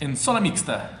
en zona mixta.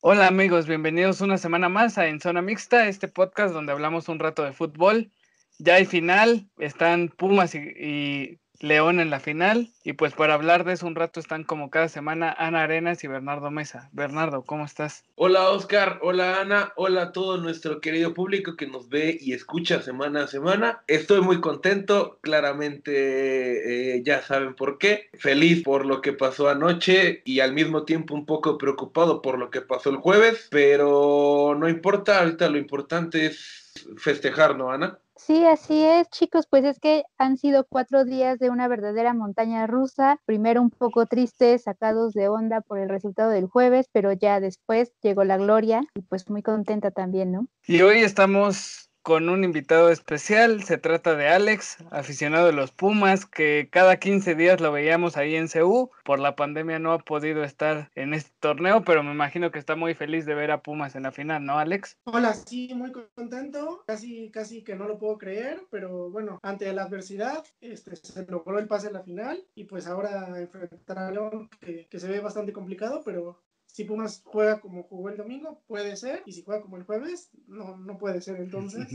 Hola amigos, bienvenidos una semana más a En Zona Mixta, este podcast donde hablamos un rato de fútbol. Ya hay final, están Pumas y, León en la final. Y pues para hablar de eso un rato están como cada semana Ana Arenas y Bernardo Mesa. Bernardo, ¿cómo estás? Hola Oscar, hola Ana, hola a todo nuestro querido público que nos ve y escucha semana a semana. Estoy muy contento, claramente eh, ya saben por qué. Feliz por lo que pasó anoche y al mismo tiempo un poco preocupado por lo que pasó el jueves, pero no importa, ahorita lo importante es festejar, ¿no, Ana? Sí, así es, chicos, pues es que han sido cuatro días de una verdadera montaña rusa, primero un poco tristes, sacados de onda por el resultado del jueves, pero ya después llegó la gloria y pues muy contenta también, ¿no? Y hoy estamos con un invitado especial. Se trata de Alex, aficionado de los Pumas, que cada 15 días lo veíamos ahí en CU. Por la pandemia no ha podido estar en este torneo, pero me imagino que está muy feliz de ver a Pumas en la final, ¿no, Alex? Hola, sí, muy contento. Casi, casi que no lo puedo creer, pero bueno, ante la adversidad, este, se logró el pase a la final y pues ahora enfrentar a León, que, que se ve bastante complicado, pero si Pumas juega como jugó el domingo, puede ser, y si juega como el jueves, no, no puede ser. Entonces,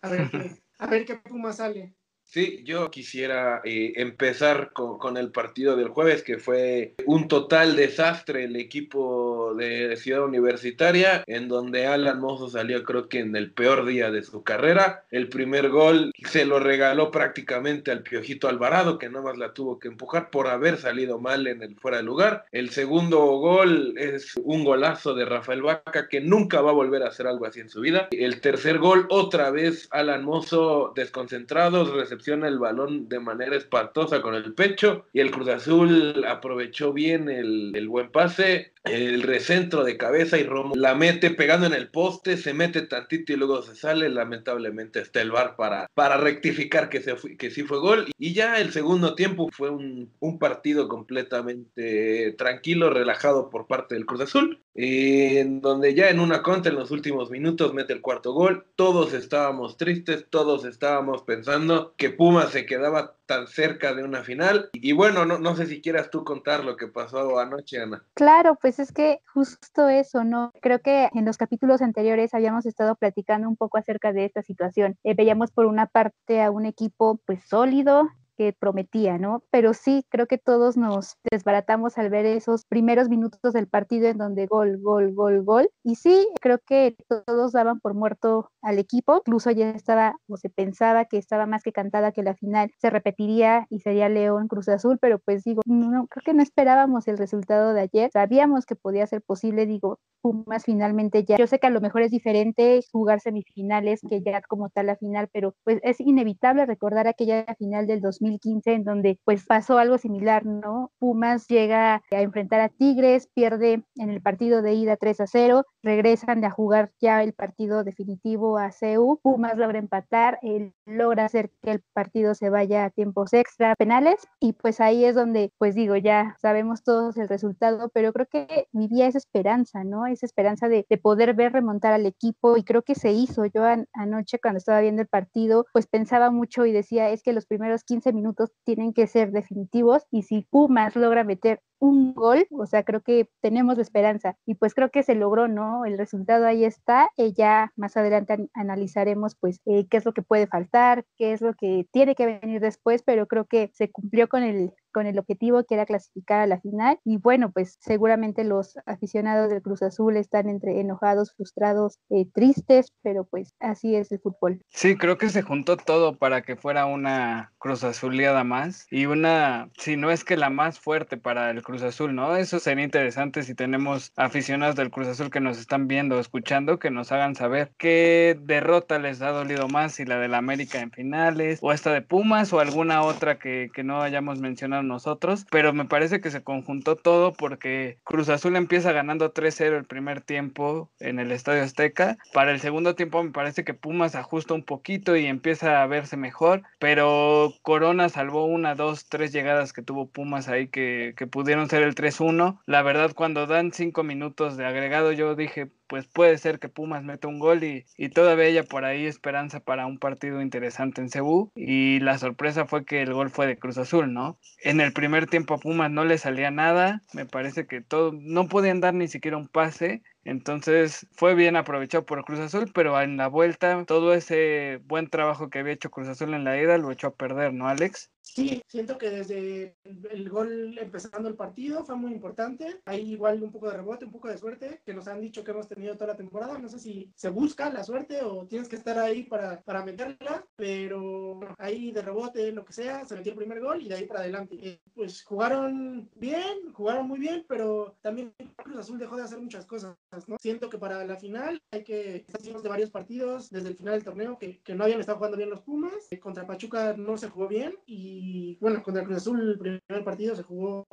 a ver qué, a ver qué Pumas sale. Sí, yo quisiera eh, empezar con, el partido del jueves, que fue un total desastre el equipo de Ciudad Universitaria, en donde Alan Mozo salió creo que en el peor día de su carrera. El primer gol se lo regaló prácticamente al Piojito Alvarado, que nada más la tuvo que empujar por haber salido mal en el fuera de lugar. El segundo gol es un golazo de Rafael Vaca, que nunca va a volver a hacer algo así en su vida. El tercer gol, otra vez Alan Mozo desconcentrado, el balón de manera espantosa con el pecho y el Cruz Azul aprovechó bien el, el buen pase, el recentro de cabeza y Romo la mete pegando en el poste, se mete tantito y luego se sale, lamentablemente está el bar para, para rectificar que, se que sí fue gol y ya el segundo tiempo fue un, un partido completamente tranquilo, relajado por parte del Cruz Azul, en donde ya en una contra en los últimos minutos mete el cuarto gol, todos estábamos tristes, todos estábamos pensando que Puma se quedaba tan cerca de una final. Y bueno, no, no sé si quieras tú contar lo que pasó anoche, Ana. Claro, pues es que justo eso, ¿no? Creo que en los capítulos anteriores habíamos estado platicando un poco acerca de esta situación. Eh, veíamos por una parte a un equipo pues sólido, que prometía, ¿no? Pero sí, creo que todos nos desbaratamos al ver esos primeros minutos del partido en donde gol, gol, gol, gol. Y sí, creo que todos daban por muerto al equipo, incluso ya estaba o se pensaba que estaba más que cantada que la final se repetiría y sería León Cruz Azul, pero pues digo, no, creo que no esperábamos el resultado de ayer, sabíamos que podía ser posible, digo, Pumas finalmente ya, yo sé que a lo mejor es diferente jugar semifinales que ya como tal la final, pero pues es inevitable recordar aquella final del 2015 en donde pues pasó algo similar, ¿no? Pumas llega a enfrentar a Tigres, pierde en el partido de ida 3 a 0, regresan a jugar ya el partido definitivo a CEU, Pumas logra empatar, él logra hacer que el partido se vaya a tiempos extra penales y pues ahí es donde pues digo, ya sabemos todos el resultado, pero creo que vivía esa esperanza, ¿no? Esa esperanza de, poder ver remontar al equipo y creo que se hizo. Yo anoche cuando estaba viendo el partido pues pensaba mucho y decía es que los primeros 15 minutos tienen que ser definitivos y si Pumas logra meter un gol, o sea, creo que tenemos esperanza y pues creo que se logró, ¿no? El resultado ahí está, eh, ya más adelante analizaremos pues eh, qué es lo que puede faltar, qué es lo que tiene que venir después, pero creo que se cumplió con el con el objetivo que era clasificar a la final y bueno, pues seguramente los aficionados del Cruz Azul están entre enojados, frustrados, eh, tristes, pero pues así es el fútbol. Sí, creo que se juntó todo para que fuera una Cruz Azuleada más y una, si no es que la más fuerte para el Cruz Cruz Azul, ¿no? Eso sería interesante si tenemos aficionados del Cruz Azul que nos están viendo o escuchando, que nos hagan saber qué derrota les ha dolido más, si la del América en finales, o esta de Pumas, o alguna otra que, no hayamos mencionado nosotros, pero me parece que se conjuntó todo porque Cruz Azul empieza ganando 3-0 el primer tiempo en el Estadio Azteca, para el segundo tiempo me parece que Pumas ajusta un poquito y empieza a verse mejor, pero Corona salvó una, dos, tres llegadas que tuvo Pumas ahí que pudieron ser el 3-1. La verdad, cuando dan cinco minutos de agregado, yo dije, pues puede ser que Pumas meta un gol y, y todavía haya por ahí esperanza para un partido interesante en Cebú. Y la sorpresa fue que el gol fue de Cruz Azul, ¿no? En el primer tiempo a Pumas no le salía nada, me parece que todo, no podían dar ni siquiera un pase entonces fue bien aprovechado por Cruz Azul, pero en la vuelta todo ese buen trabajo que había hecho Cruz Azul en la ida lo echó a perder, ¿no, Alex? Sí, siento que desde el gol empezando el partido fue muy importante. Hay igual un poco de rebote, un poco de suerte, que nos han dicho que hemos tenido toda la temporada. No sé si se busca la suerte o tienes que estar ahí para, para meterla, pero ahí de rebote, lo que sea, se metió el primer gol y de ahí para adelante. Eh, pues jugaron bien, jugaron muy bien, pero también Cruz Azul dejó de hacer muchas cosas. ¿no? Siento que para la final hay que estar de varios partidos desde el final del torneo que, que no habían estado jugando bien los Pumas. Eh, contra Pachuca no se jugó bien y y bueno, contra Cruz Azul el primer partido se jugó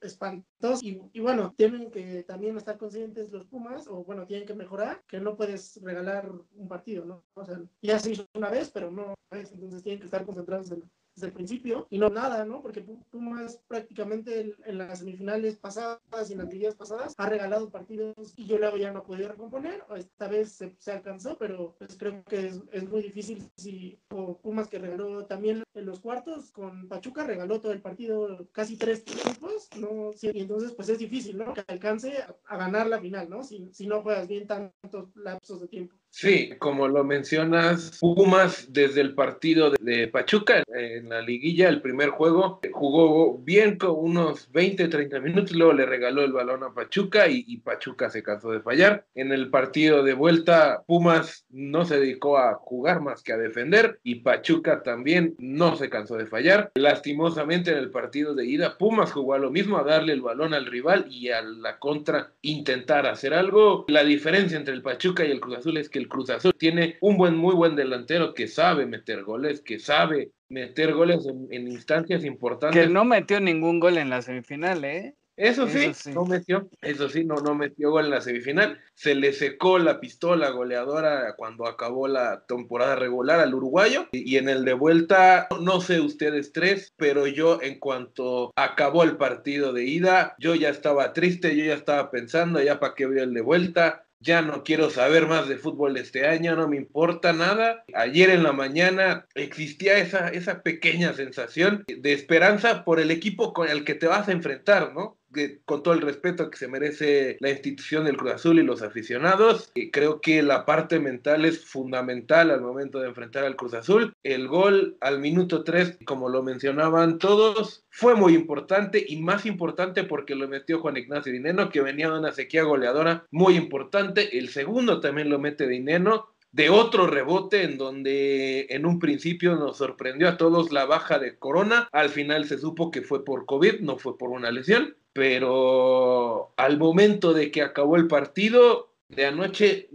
espantoso y, bueno, tienen que también estar conscientes los Pumas o bueno, tienen que mejorar que no puedes regalar un partido, ¿no? O sea, ya se hizo una vez, pero no entonces tienen que estar concentrados en, desde el principio y no nada, ¿no? Porque Pumas prácticamente en las semifinales pasadas y en las ligas pasadas ha regalado partidos y yo luego ya no podía recomponer. Esta vez se, se alcanzó, pero pues creo que es, muy difícil si Pumas que regaló también en los cuartos con Pachuca regaló todo el partido casi tres tiempos, ¿no? Y entonces pues es difícil, ¿no? Que alcance a, a ganar la final, ¿no? Si, si no juegas bien tantos lapsos de tiempo. Sí, como lo mencionas, Pumas desde el partido de Pachuca en la liguilla, el primer juego, jugó bien con unos 20, 30 minutos, luego le regaló el balón a Pachuca y, y, Pachuca se cansó de fallar. En el partido de vuelta, Pumas no se dedicó a jugar más que a defender y Pachuca también no se cansó de fallar. Lastimosamente en el partido de ida, Pumas jugó a lo mismo, a darle el balón al rival y a la contra intentar hacer algo. La diferencia entre el Pachuca y el Cruz Azul es que el Cruz Azul tiene un buen, muy buen delantero que sabe meter goles, que sabe meter goles en, en instancias importantes. Que no metió ningún gol en la semifinal, ¿eh? Eso sí, eso sí, no metió, eso sí, no, no metió gol en la semifinal. Se le secó la pistola goleadora cuando acabó la temporada regular al uruguayo. Y, en el de vuelta, no sé ustedes tres, pero yo en cuanto acabó el partido de ida, yo ya estaba triste, yo ya estaba pensando, ya para qué voy el de vuelta ya no quiero saber más de fútbol este año, no me importa nada. Ayer en la mañana existía esa, esa pequeña sensación de esperanza por el equipo con el que te vas a enfrentar, ¿no? Con todo el respeto que se merece la institución del Cruz Azul y los aficionados. creo que la parte mental es fundamental al momento de enfrentar al Cruz Azul. El gol al minuto 3, como lo mencionaban todos, fue muy importante y más importante porque lo metió Juan Ignacio Dineno, que venía de una sequía goleadora muy importante. El segundo también lo mete Dineno de otro rebote en donde en un principio nos sorprendió a todos la baja de Corona. Al final se supo que fue por COVID, no fue por una lesión pero al momento de que acabó el partido de anoche,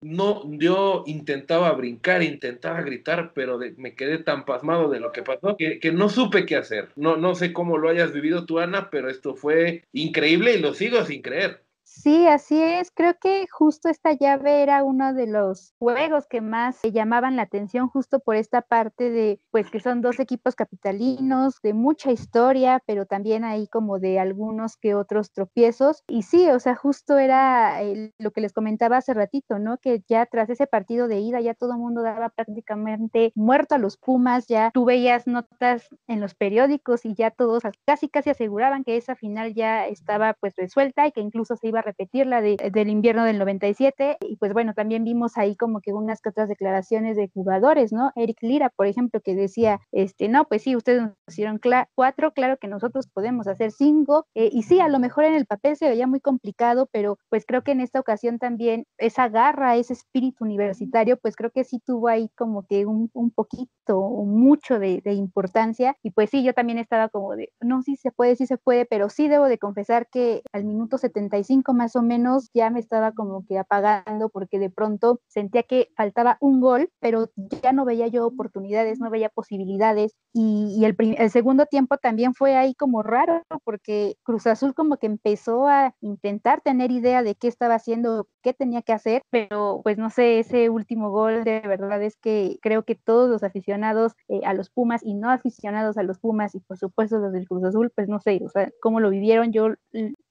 no, yo intentaba brincar, intentaba gritar, pero me quedé tan pasmado de lo que pasó que, que, no supe qué hacer. No, no sé cómo lo hayas vivido tú, Ana, pero esto fue increíble y lo sigo sin creer. Sí, así es. Creo que justo esta llave era uno de los juegos que más llamaban la atención justo por esta parte de, pues que son dos equipos capitalinos, de mucha historia, pero también ahí como de algunos que otros tropiezos. Y sí, o sea, justo era el, lo que les comentaba hace ratito, ¿no? Que ya tras ese partido de ida ya todo el mundo daba prácticamente muerto a los Pumas, ya tú veías notas en los periódicos y ya todos casi casi aseguraban que esa final ya estaba pues resuelta y que incluso se iba a repetir la de, del invierno del 97 y pues bueno, también vimos ahí como que unas que otras declaraciones de jugadores, ¿no? Eric Lira, por ejemplo, que decía, este, no, pues sí, ustedes nos hicieron cuatro, claro que nosotros podemos hacer cinco eh, y sí, a lo mejor en el papel se veía muy complicado, pero pues creo que en esta ocasión también esa garra, ese espíritu universitario, pues creo que sí tuvo ahí como que un, un poquito o mucho de, de importancia y pues sí, yo también estaba como de, no, sí se puede, sí se puede, pero sí debo de confesar que al minuto 75 más o menos ya me estaba como que apagando porque de pronto sentía que faltaba un gol, pero ya no veía yo oportunidades, no veía posibilidades. Y, y el, el, segundo tiempo también fue ahí como raro porque Cruz Azul como que empezó a intentar tener idea de qué estaba haciendo, qué tenía que hacer, pero pues no sé, ese último gol de verdad es que creo que todos los aficionados eh, a los Pumas y no aficionados a los Pumas y por supuesto los del Cruz Azul, pues no sé, o sea, cómo lo vivieron, yo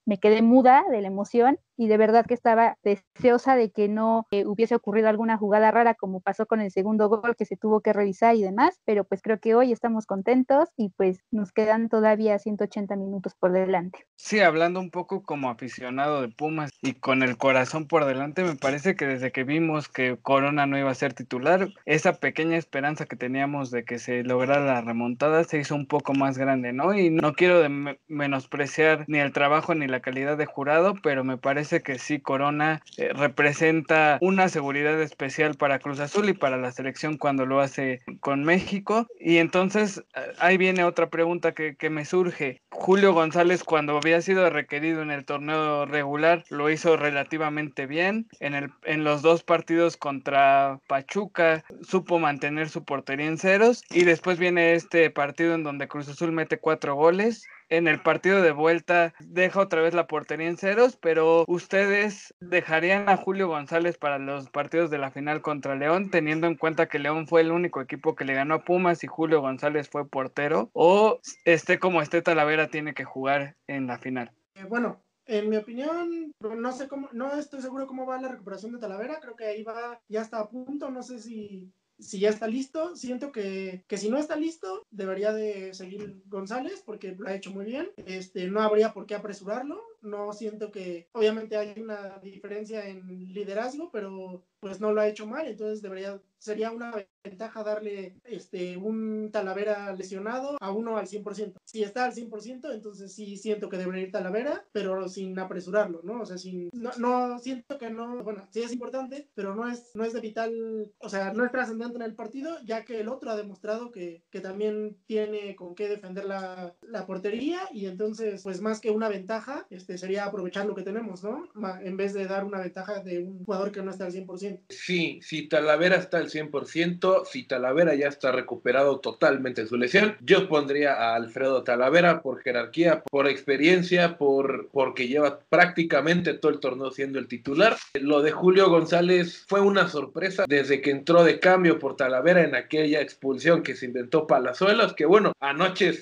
me quedé muda de la emoción y de verdad que estaba deseosa de que no eh, hubiese ocurrido alguna jugada rara como pasó con el segundo gol que se tuvo que revisar y demás, pero pues creo que hoy estamos contentos y pues nos quedan todavía 180 minutos por delante. Sí, hablando un poco como aficionado de Pumas y con el corazón por delante, me parece que desde que vimos que Corona no iba a ser titular, esa pequeña esperanza que teníamos de que se lograra la remontada se hizo un poco más grande, ¿no? Y no quiero menospreciar ni el trabajo ni la calidad de jurado, pero me parece que sí, Corona eh, representa una seguridad especial para Cruz Azul y para la selección cuando lo hace con México. Y entonces eh, ahí viene otra pregunta que, que me surge. Julio González cuando había sido requerido en el torneo regular lo hizo relativamente bien. En, el, en los dos partidos contra Pachuca supo mantener su portería en ceros y después viene este partido en donde Cruz Azul mete cuatro goles en el partido de vuelta deja otra vez la portería en ceros, pero ustedes dejarían a Julio González para los partidos de la final contra León, teniendo en cuenta que León fue el único equipo que le ganó a Pumas y Julio González fue portero, o esté como esté Talavera tiene que jugar en la final. Eh, bueno, en mi opinión, no sé cómo, no estoy seguro cómo va la recuperación de Talavera, creo que ahí va, ya está a punto, no sé si si ya está listo, siento que, que, si no está listo, debería de seguir González porque lo ha hecho muy bien. Este, no habría por qué apresurarlo. No siento que, obviamente hay una diferencia en liderazgo, pero pues no lo ha hecho mal, entonces debería, sería una ventaja darle este, un Talavera lesionado a uno al 100%. Si está al 100%, entonces sí siento que debería ir Talavera, pero sin apresurarlo, ¿no? O sea, sin, no, no siento que no, bueno, sí es importante, pero no es, no es de vital, o sea, no es trascendente en el partido, ya que el otro ha demostrado que, que también tiene con qué defender la, la, portería y entonces, pues más que una ventaja, este, sería aprovechar lo que tenemos, ¿no? En vez de dar una ventaja de un jugador que no está al 100%. Sí, si Talavera está al 100%, si Talavera ya está recuperado totalmente de su lesión, yo pondría a Alfredo Talavera por jerarquía, por experiencia, por porque lleva prácticamente todo el torneo siendo el titular. Lo de Julio González fue una sorpresa desde que entró de cambio por Talavera en aquella expulsión que se inventó Palazuelos, que bueno, anoche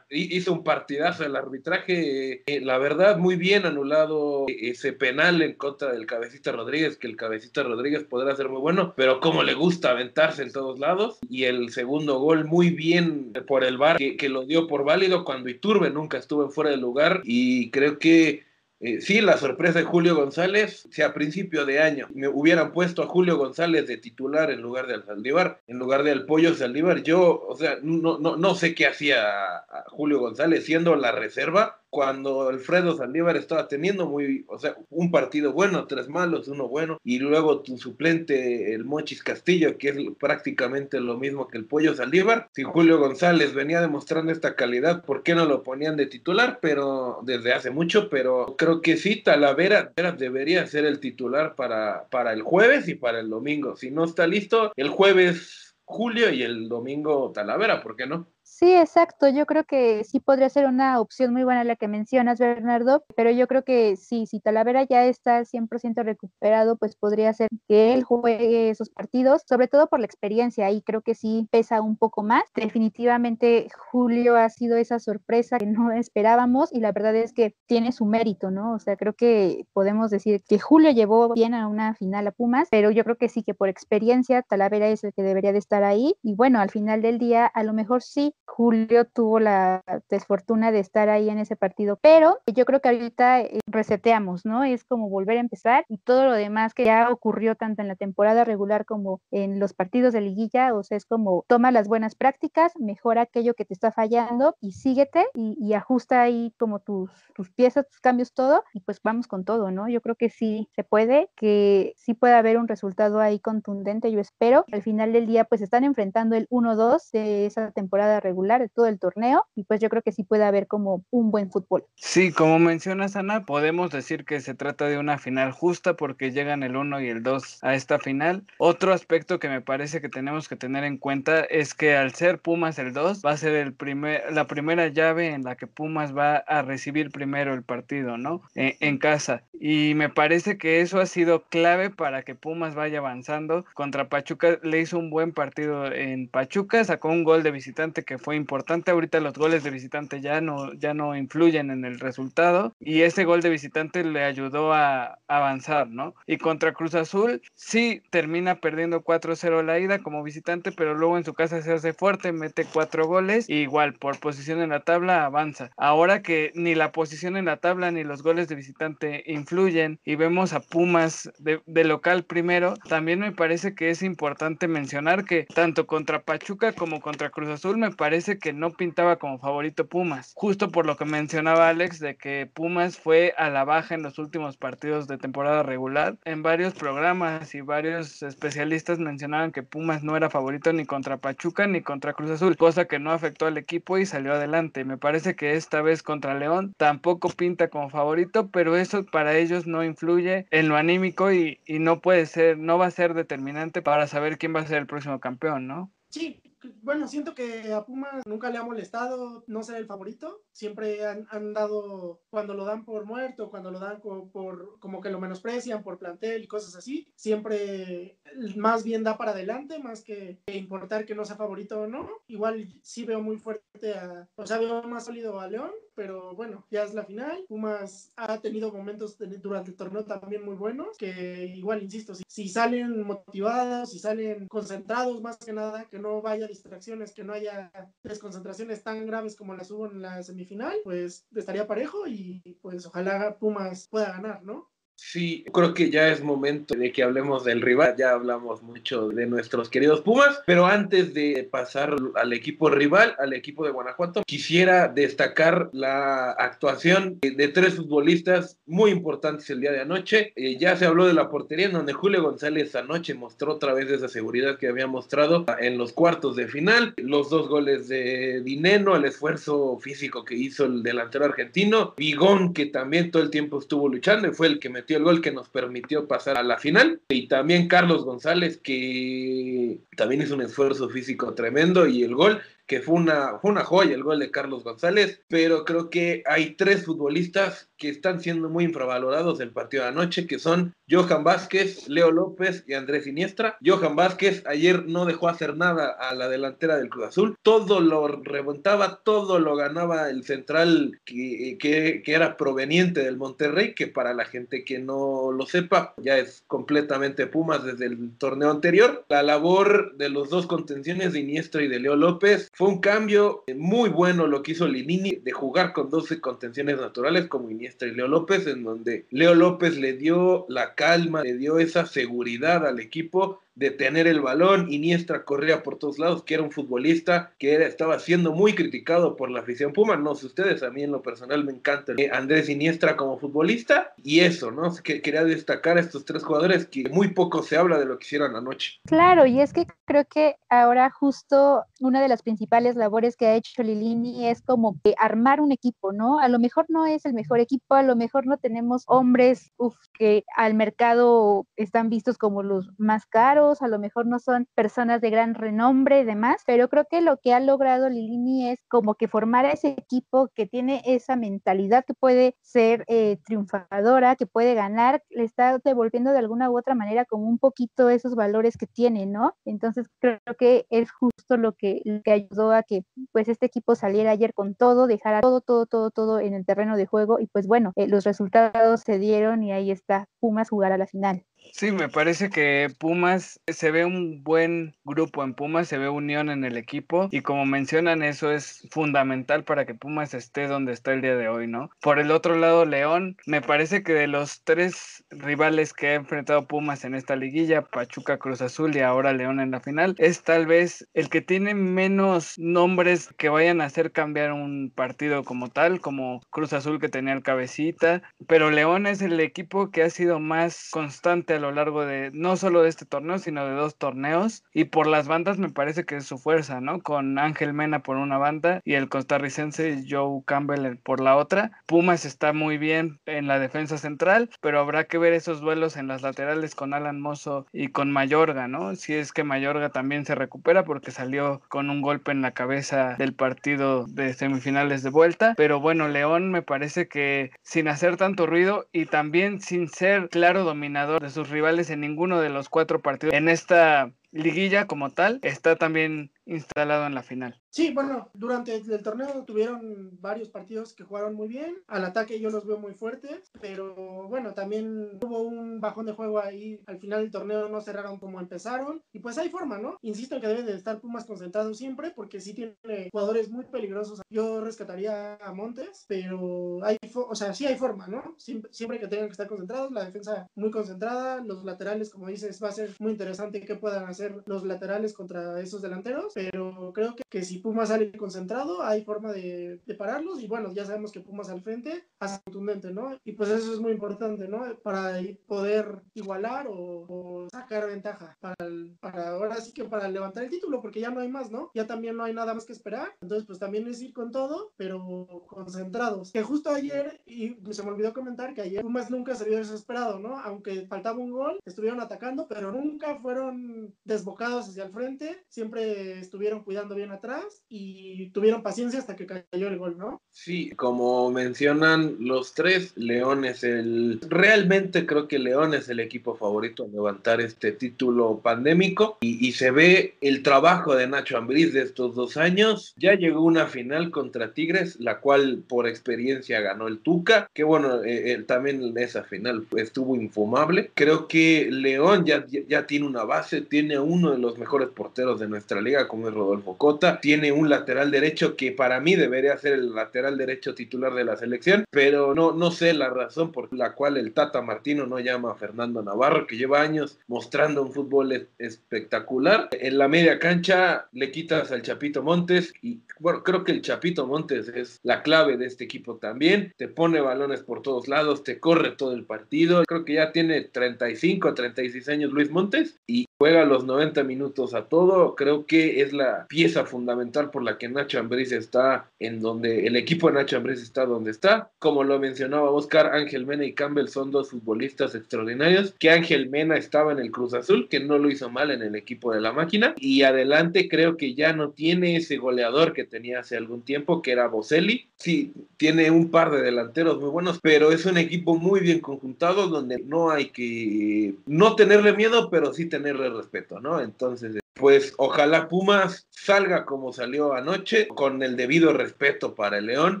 hizo un partidazo el arbitraje, eh, la verdad muy bien anulado ese penal en contra del cabecita Rodríguez, que el cabecita Rodríguez podrá ser muy bueno, pero como le gusta aventarse en todos lados. Y el segundo gol muy bien por el bar, que, lo dio por válido cuando Iturbe nunca estuvo en fuera de lugar. Y creo que eh, sí, la sorpresa de Julio González, si a principio de año me hubieran puesto a Julio González de titular en lugar de Al Saldívar, en lugar de Pollo Saldívar, yo, o sea, no, no, no sé qué hacía Julio González siendo la reserva cuando Alfredo Saldívar estaba teniendo muy, o sea, un partido bueno, tres malos, uno bueno, y luego tu suplente, el Mochis Castillo, que es prácticamente lo mismo que el Pollo Saldívar. Si Julio González venía demostrando esta calidad, ¿por qué no lo ponían de titular? Pero desde hace mucho, pero creo que sí, Talavera debería ser el titular para, para el jueves y para el domingo. Si no está listo, el jueves Julio y el domingo Talavera, ¿por qué no? Sí, exacto. Yo creo que sí podría ser una opción muy buena la que mencionas, Bernardo, pero yo creo que sí, si Talavera ya está 100% recuperado, pues podría ser que él juegue esos partidos, sobre todo por la experiencia, y creo que sí pesa un poco más. Definitivamente Julio ha sido esa sorpresa que no esperábamos y la verdad es que tiene su mérito, ¿no? O sea, creo que podemos decir que Julio llevó bien a una final a Pumas, pero yo creo que sí que por experiencia Talavera es el que debería de estar ahí y bueno, al final del día a lo mejor sí Julio tuvo la desfortuna de estar ahí en ese partido, pero yo creo que ahorita eh, reseteamos, ¿no? Es como volver a empezar y todo lo demás que ya ocurrió tanto en la temporada regular como en los partidos de liguilla, o sea, es como toma las buenas prácticas, mejora aquello que te está fallando y síguete y, ajusta ahí como tus, tus piezas, tus cambios, todo y pues vamos con todo, ¿no? Yo creo que sí se puede, que sí puede haber un resultado ahí contundente, yo espero. Al final del día pues están enfrentando el 1-2 de esa temporada regular de todo el torneo y pues yo creo que sí puede haber como un buen fútbol. Sí, como mencionas Ana, podemos decir que se trata de una final justa porque llegan el 1 y el 2 a esta final. Otro aspecto que me parece que tenemos que tener en cuenta es que al ser Pumas el 2 va a ser el primer, la primera llave en la que Pumas va a recibir primero el partido, ¿no? En, en casa. Y me parece que eso ha sido clave para que Pumas vaya avanzando. Contra Pachuca le hizo un buen partido en Pachuca, sacó un gol de visitante que fue importante. Ahorita los goles de visitante ya no, ya no influyen en el resultado y ese gol de visitante le ayudó a avanzar, ¿no? Y contra Cruz Azul sí termina perdiendo 4-0 la ida como visitante, pero luego en su casa se hace fuerte, mete cuatro goles y igual por posición en la tabla avanza. Ahora que ni la posición en la tabla ni los goles de visitante influyen y vemos a Pumas de, de local primero, también me parece que es importante mencionar que tanto contra Pachuca como contra Cruz Azul me parece que no pintaba como favorito Pumas, justo por lo que mencionaba Alex de que Pumas fue a la baja en los últimos partidos de temporada regular. En varios programas y varios especialistas mencionaban que Pumas no era favorito ni contra Pachuca ni contra Cruz Azul, cosa que no afectó al equipo y salió adelante. Me parece que esta vez contra León tampoco pinta como favorito, pero eso para ellos no influye en lo anímico y, y no puede ser, no va a ser determinante para saber quién va a ser el próximo campeón, ¿no? Sí, bueno, siento que a Pumas nunca le ha molestado no ser el favorito. Siempre han, dado, cuando lo dan por muerto, cuando lo dan por, como que lo menosprecian por plantel y cosas así, siempre más bien da para adelante, más que, importar que no sea favorito o no. Igual sí veo muy fuerte a, o sea, veo más sólido a León, pero bueno, ya es la final. Pumas ha tenido momentos durante el torneo también muy buenos, que igual, insisto, si, si salen motivados, si salen concentrados más que nada, que no vaya distracciones, que no haya desconcentraciones tan graves como las hubo en la semifinal, pues estaría parejo y pues ojalá Pumas pueda ganar, ¿no? Sí, creo que ya es momento de que hablemos del rival. Ya hablamos mucho de nuestros queridos Pumas, pero antes de pasar al equipo rival, al equipo de Guanajuato, quisiera destacar la actuación de tres futbolistas muy importantes el día de anoche. Eh, ya se habló de la portería, en donde Julio González anoche mostró otra vez esa seguridad que había mostrado en los cuartos de final. Los dos goles de Dineno, el esfuerzo físico que hizo el delantero argentino. Vigón, que también todo el tiempo estuvo luchando y fue el que el gol que nos permitió pasar a la final. Y también Carlos González, que también hizo un esfuerzo físico tremendo y el gol que fue una, fue una joya el gol de Carlos González, pero creo que hay tres futbolistas que están siendo muy infravalorados del partido de anoche, que son Johan Vázquez, Leo López y Andrés Siniestra. Johan Vázquez ayer no dejó hacer nada a la delantera del Cruz Azul, todo lo remontaba, todo lo ganaba el central que, que, que era proveniente del Monterrey, que para la gente que no lo sepa, ya es completamente Pumas desde el torneo anterior. La labor de los dos contenciones de Iniestra y de Leo López fue un cambio muy bueno lo que hizo Linini de jugar con 12 contenciones naturales como Iniesta y Leo López, en donde Leo López le dio la calma, le dio esa seguridad al equipo de tener el balón. Iniestra corría por todos lados, que era un futbolista que estaba siendo muy criticado por la afición Puma. No sé ustedes, a mí en lo personal me encanta Andrés Iniestra como futbolista. Y eso, ¿no? Que, quería destacar a estos tres jugadores que muy poco se habla de lo que hicieron anoche. Claro, y es que creo que ahora justo una de las principales labores que ha hecho Lilini es como armar un equipo, ¿no? A lo mejor no es el mejor equipo, a lo mejor no tenemos hombres que al mercado están vistos como los más caros a lo mejor no son personas de gran renombre y demás, pero creo que lo que ha logrado Lilini es como que formar a ese equipo que tiene esa mentalidad que puede ser eh, triunfadora, que puede ganar, le está devolviendo de alguna u otra manera como un poquito esos valores que tiene, ¿no? Entonces creo que es justo lo que, que ayudó a que pues este equipo saliera ayer con todo, dejara todo, todo, todo, todo en el terreno de juego y pues bueno, eh, los resultados se dieron y ahí está Pumas jugar a la final. Sí, me parece que Pumas se ve un buen grupo en Pumas, se ve unión en el equipo y como mencionan eso es fundamental para que Pumas esté donde está el día de hoy, ¿no? Por el otro lado, León, me parece que de los tres rivales que ha enfrentado Pumas en esta liguilla, Pachuca, Cruz Azul y ahora León en la final, es tal vez el que tiene menos nombres que vayan a hacer cambiar un partido como tal, como Cruz Azul que tenía el cabecita, pero León es el equipo que ha sido más constante a lo largo de no solo de este torneo, sino de dos torneos. Y por las bandas me parece que es su fuerza, ¿no? Con Ángel Mena por una banda y el costarricense Joe Campbell por la otra. Pumas está muy bien en la defensa central, pero habrá que ver esos duelos en las laterales con Alan Mozo y con Mayorga, ¿no? Si es que Mayorga también se recupera porque salió con un golpe en la cabeza del partido de semifinales de vuelta. Pero bueno, León me parece que sin hacer tanto ruido y también sin ser claro dominador de sus rivales en ninguno de los cuatro partidos en esta liguilla como tal está también instalado en la final. Sí, bueno, durante el torneo tuvieron varios partidos que jugaron muy bien. Al ataque yo los veo muy fuertes, pero bueno, también hubo un bajón de juego ahí. Al final del torneo no cerraron como empezaron. Y pues hay forma, ¿no? Insisto en que debe de estar Pumas concentrado siempre porque sí tiene jugadores muy peligrosos. Yo rescataría a Montes, pero hay, o sea, sí hay forma, ¿no? Siempre, siempre que tengan que estar concentrados, la defensa muy concentrada, los laterales, como dices, va a ser muy interesante qué puedan hacer los laterales contra esos delanteros, pero creo que, que si Pumas sale concentrado, hay forma de, pararlos y bueno, ya sabemos que Pumas al frente hace contundente, ¿no? Y pues eso es muy importante, ¿no? Para poder igualar o, sacar ventaja para, el, ahora sí que para levantar el título, porque ya no hay más, ¿no? Ya también no hay nada más que esperar, entonces pues también es ir con todo, pero concentrados. Que justo ayer, y se me olvidó comentar que ayer Pumas nunca se vio desesperado, ¿no? Aunque faltaba un gol, estuvieron atacando, pero nunca fueron desbocados hacia el frente, siempre estuvieron cuidando bien atrás y tuvieron paciencia hasta que cayó el gol, ¿no? Sí, como mencionan los tres, León es el... Realmente creo que León es el equipo favorito a levantar este título pandémico y, se ve el trabajo de Nacho Ambriz de estos dos años. Ya llegó una final contra Tigres, la cual por experiencia ganó el Tuca, que bueno, eh, eh, también esa final estuvo infumable. Creo que León ya, ya tiene una base, tiene uno de los mejores porteros de nuestra liga, como es Rodolfo Cota, tiene un lateral derecho que para mí debería ser el lateral derecho titular de la selección, pero no, no sé la razón por la cual el Tata Martino no llama a Fernando Navarro, que lleva años mostrando un fútbol espectacular. En la media cancha le quitas al Chapito Montes y bueno, creo que el Chapito Montes es la clave de este equipo también, te pone balones por todos lados, te corre todo el partido, creo que ya tiene 35 o 36 años Luis Montes y juega los 90 minutos a todo, creo que es la pieza fundamental por la que Nacho Ambriz está en donde el equipo de Nacho Ambriz está donde está. Como lo mencionaba Oscar, Ángel Mena y Campbell son dos futbolistas extraordinarios, que Ángel Mena estaba en el Cruz Azul, que no lo hizo mal en el equipo de la máquina, y adelante creo que ya no tiene ese goleador que tenía hace algún tiempo, que era Boselli. Sí, tiene un par de delanteros muy buenos, pero es un equipo muy bien conjuntado donde no hay que no tenerle miedo, pero sí tenerle respeto, ¿no? Entonces, pues ojalá Pumas salga como salió anoche, con el debido respeto para el León,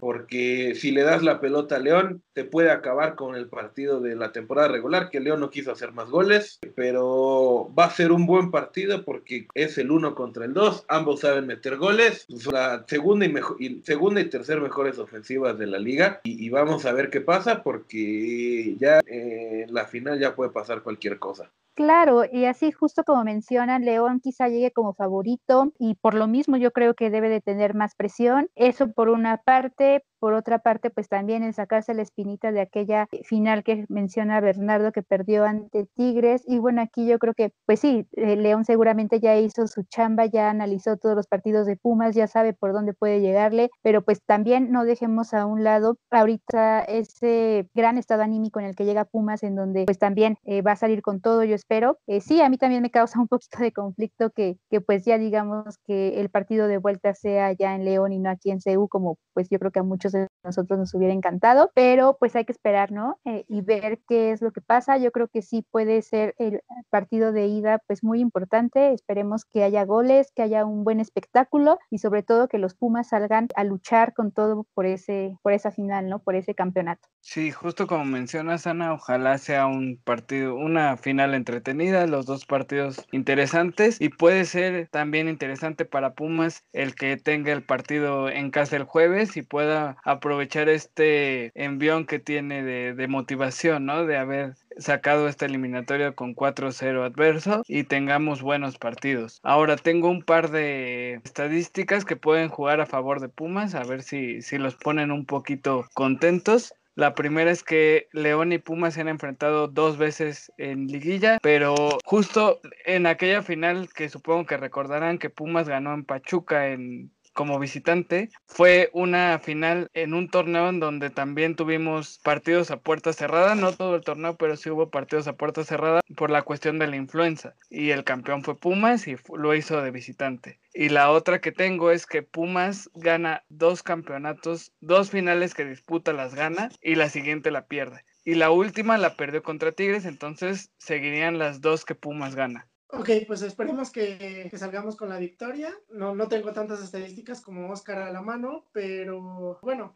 porque si le das la pelota a León, te puede acabar con el partido de la temporada regular, que León no quiso hacer más goles, pero va a ser un buen partido porque es el uno contra el dos, ambos saben meter goles, la segunda y, segunda y tercera mejores ofensivas de la liga, y, vamos a ver qué pasa, porque ya eh, en la final ya puede pasar cualquier cosa. Claro, y así justo como mencionan, León quizá llegue como favorito y por lo mismo yo creo que debe de tener más presión. Eso por una parte, por otra parte, pues también el sacarse la espinita de aquella final que menciona Bernardo que perdió ante Tigres. Y bueno, aquí yo creo que, pues sí, eh, León seguramente ya hizo su chamba, ya analizó todos los partidos de Pumas, ya sabe por dónde puede llegarle, pero pues también no dejemos a un lado ahorita ese gran estado anímico en el que llega Pumas, en donde pues también eh, va a salir con todo, yo espero. Eh, sí, a mí también me causa un poquito de conflicto que, que pues ya digamos que el partido de vuelta sea ya en León y no aquí en CEU, como pues yo creo que a muchos de nosotros nos hubiera encantado, pero pues hay que esperar, ¿no? Eh, y ver qué es lo que pasa. Yo creo que sí puede ser el partido de ida pues muy importante. Esperemos que haya goles, que haya un buen espectáculo y sobre todo que los Pumas salgan a luchar con todo por ese por esa final, ¿no? Por ese campeonato. Sí, justo como mencionas Ana, ojalá sea un partido, una final entretenida, los dos partidos interesantes y puede ser también interesante para Pumas el que tenga el partido en casa el jueves y pueda aprovechar este envión que tiene de, motivación, ¿no? De haber sacado esta eliminatoria con 4-0 adverso y tengamos buenos partidos. Ahora tengo un par de estadísticas que pueden jugar a favor de Pumas, a ver si, si los ponen un poquito contentos. La primera es que León y Pumas se han enfrentado dos veces en liguilla, pero justo en aquella final que supongo que recordarán que Pumas ganó en Pachuca en como visitante. Fue una final en un torneo en donde también tuvimos partidos a puerta cerrada, no todo el torneo, pero sí hubo partidos a puerta cerrada por la cuestión de la influenza. Y el campeón fue Pumas y lo hizo de visitante. Y la otra que tengo es que Pumas gana dos campeonatos, dos finales que disputa las gana y la siguiente la pierde. Y la última la perdió contra Tigres, entonces seguirían las dos que Pumas gana. Ok, pues esperemos que, salgamos con la victoria. No, no tengo tantas estadísticas como Oscar a la mano, pero bueno,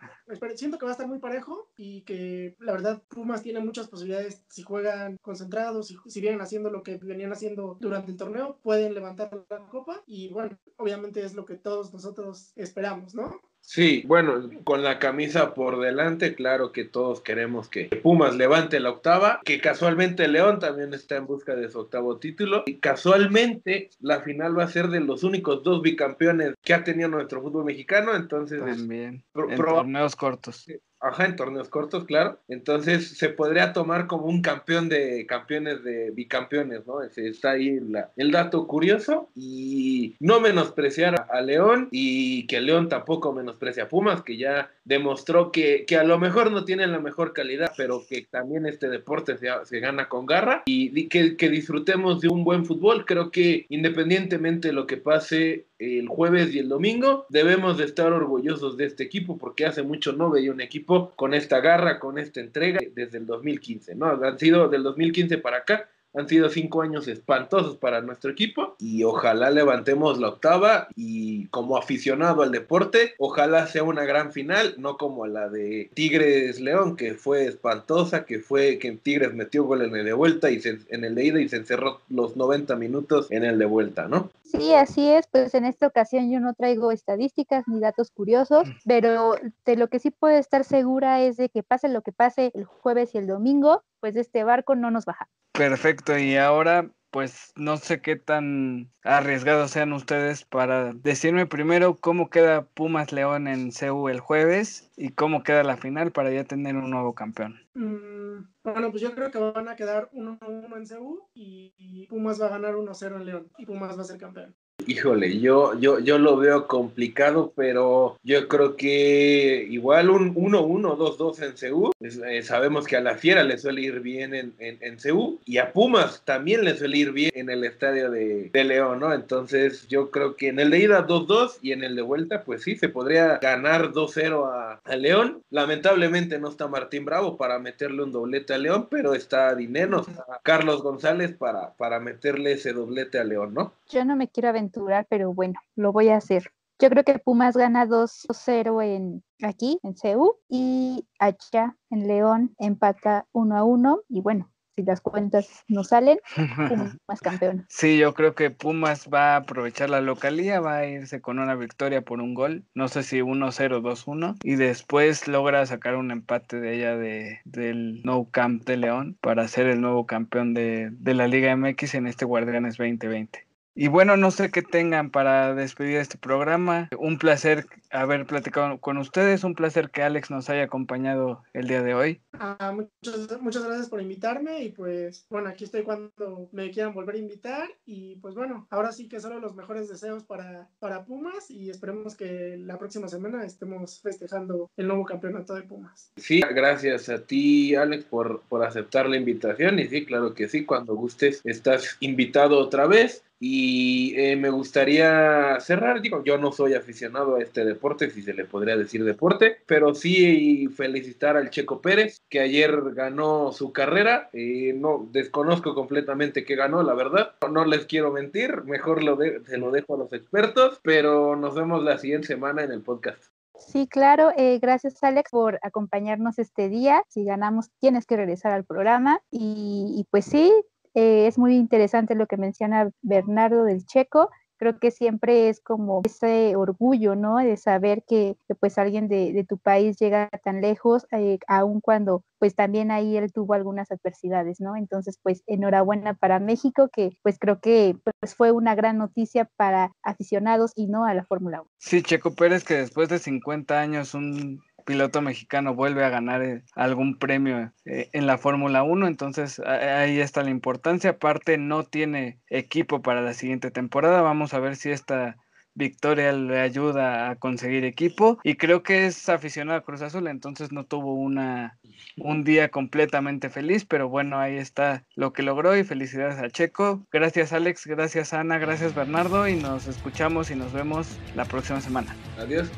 siento que va a estar muy parejo y que la verdad Pumas tiene muchas posibilidades si juegan concentrados, si vienen haciendo lo que venían haciendo durante el torneo, pueden levantar la copa y bueno, obviamente es lo que todos nosotros esperamos, ¿no? Sí, bueno, con la camisa por delante, claro que todos queremos que Pumas levante la octava, que casualmente León también está en busca de su octavo título y casualmente la final va a ser de los únicos dos bicampeones que ha tenido nuestro fútbol mexicano, entonces también en torneos cortos. Ajá, en torneos cortos, claro. Entonces se podría tomar como un campeón de campeones de bicampeones, ¿no? Está ahí el dato curioso y no menospreciar a León y que León tampoco menosprecia a Pumas, que ya demostró que, que a lo mejor no tienen la mejor calidad, pero que también este deporte se, se gana con garra y que, que disfrutemos de un buen fútbol. Creo que independientemente de lo que pase el jueves y el domingo, debemos de estar orgullosos de este equipo porque hace mucho no veía un equipo con esta garra, con esta entrega desde el 2015, ¿no? Han sido del 2015 para acá han sido cinco años espantosos para nuestro equipo y ojalá levantemos la octava y como aficionado al deporte, ojalá sea una gran final, no como la de Tigres León, que fue espantosa, que fue que Tigres metió gol en el de vuelta y en el de ida y se encerró los 90 minutos en el de vuelta, ¿no? Sí, así es, pues en esta ocasión yo no traigo estadísticas ni datos curiosos, mm. pero de lo que sí puedo estar segura es de que pase lo que pase el jueves y el domingo, pues de este barco no nos baja. Perfecto, y ahora pues no sé qué tan arriesgados sean ustedes para decirme primero cómo queda Pumas León en CEU el jueves y cómo queda la final para ya tener un nuevo campeón. Mm, bueno, pues yo creo que van a quedar 1-1 en CEU y Pumas va a ganar 1-0 en León y Pumas va a ser campeón. Híjole, yo, yo, yo lo veo complicado, pero yo creo que igual un 1-1, 2-2 en CU. Eh, sabemos que a la Fiera le suele ir bien en, en, en y a Pumas también le suele ir bien en el estadio de, de León, ¿no? Entonces yo creo que en el de ida 2-2 y en el de vuelta, pues sí, se podría ganar 2-0 a, a, León. Lamentablemente no está Martín Bravo para meterle un doblete a León, pero está Dineno, está Carlos González para, para meterle ese doblete a León, ¿no? Yo no me quiero aventurar, pero bueno, lo voy a hacer. Yo creo que Pumas gana 2-0 en aquí, en CEU, y allá en León empata 1 a 1. Y bueno, si las cuentas no salen, Pumas campeón. Sí, yo creo que Pumas va a aprovechar la localía, va a irse con una victoria por un gol, no sé si 1-0, 2-1, y después logra sacar un empate de ella de, del No Camp de León para ser el nuevo campeón de, de la Liga MX en este Guardianes 2020. Y bueno, no sé qué tengan para despedir este programa. Un placer haber platicado con ustedes, un placer que Alex nos haya acompañado el día de hoy. Ah, muchas, muchas gracias por invitarme y pues bueno, aquí estoy cuando me quieran volver a invitar y pues bueno, ahora sí que solo los mejores deseos para, para Pumas y esperemos que la próxima semana estemos festejando el nuevo campeonato de Pumas. Sí, gracias a ti Alex por, por aceptar la invitación y sí, claro que sí, cuando gustes estás invitado otra vez. Y eh, me gustaría cerrar, digo, yo no soy aficionado a este deporte, si se le podría decir deporte, pero sí felicitar al Checo Pérez, que ayer ganó su carrera. Eh, no desconozco completamente que ganó, la verdad. No les quiero mentir, mejor lo se lo dejo a los expertos, pero nos vemos la siguiente semana en el podcast. Sí, claro. Eh, gracias, Alex, por acompañarnos este día. Si ganamos, tienes que regresar al programa. Y pues sí, eh, es muy interesante lo que menciona Bernardo del Checo. Creo que siempre es como ese orgullo, ¿no? De saber que, pues alguien de, tu país llega tan lejos, eh, aun cuando pues también ahí él tuvo algunas adversidades, ¿no? Entonces, pues enhorabuena para México, que pues creo que pues fue una gran noticia para aficionados y no a la Fórmula 1. Sí, Checo Pérez, que después de 50 años, un piloto mexicano vuelve a ganar eh, algún premio eh, en la Fórmula 1, entonces ahí está la importancia. Aparte, no tiene equipo para la siguiente temporada. Vamos a ver si esta victoria le ayuda a conseguir equipo y creo que es aficionado a Cruz Azul, entonces no tuvo una un día completamente feliz, pero bueno, ahí está lo que logró y felicidades a Checo. Gracias Alex, gracias Ana, gracias Bernardo y nos escuchamos y nos vemos la próxima semana. Adiós.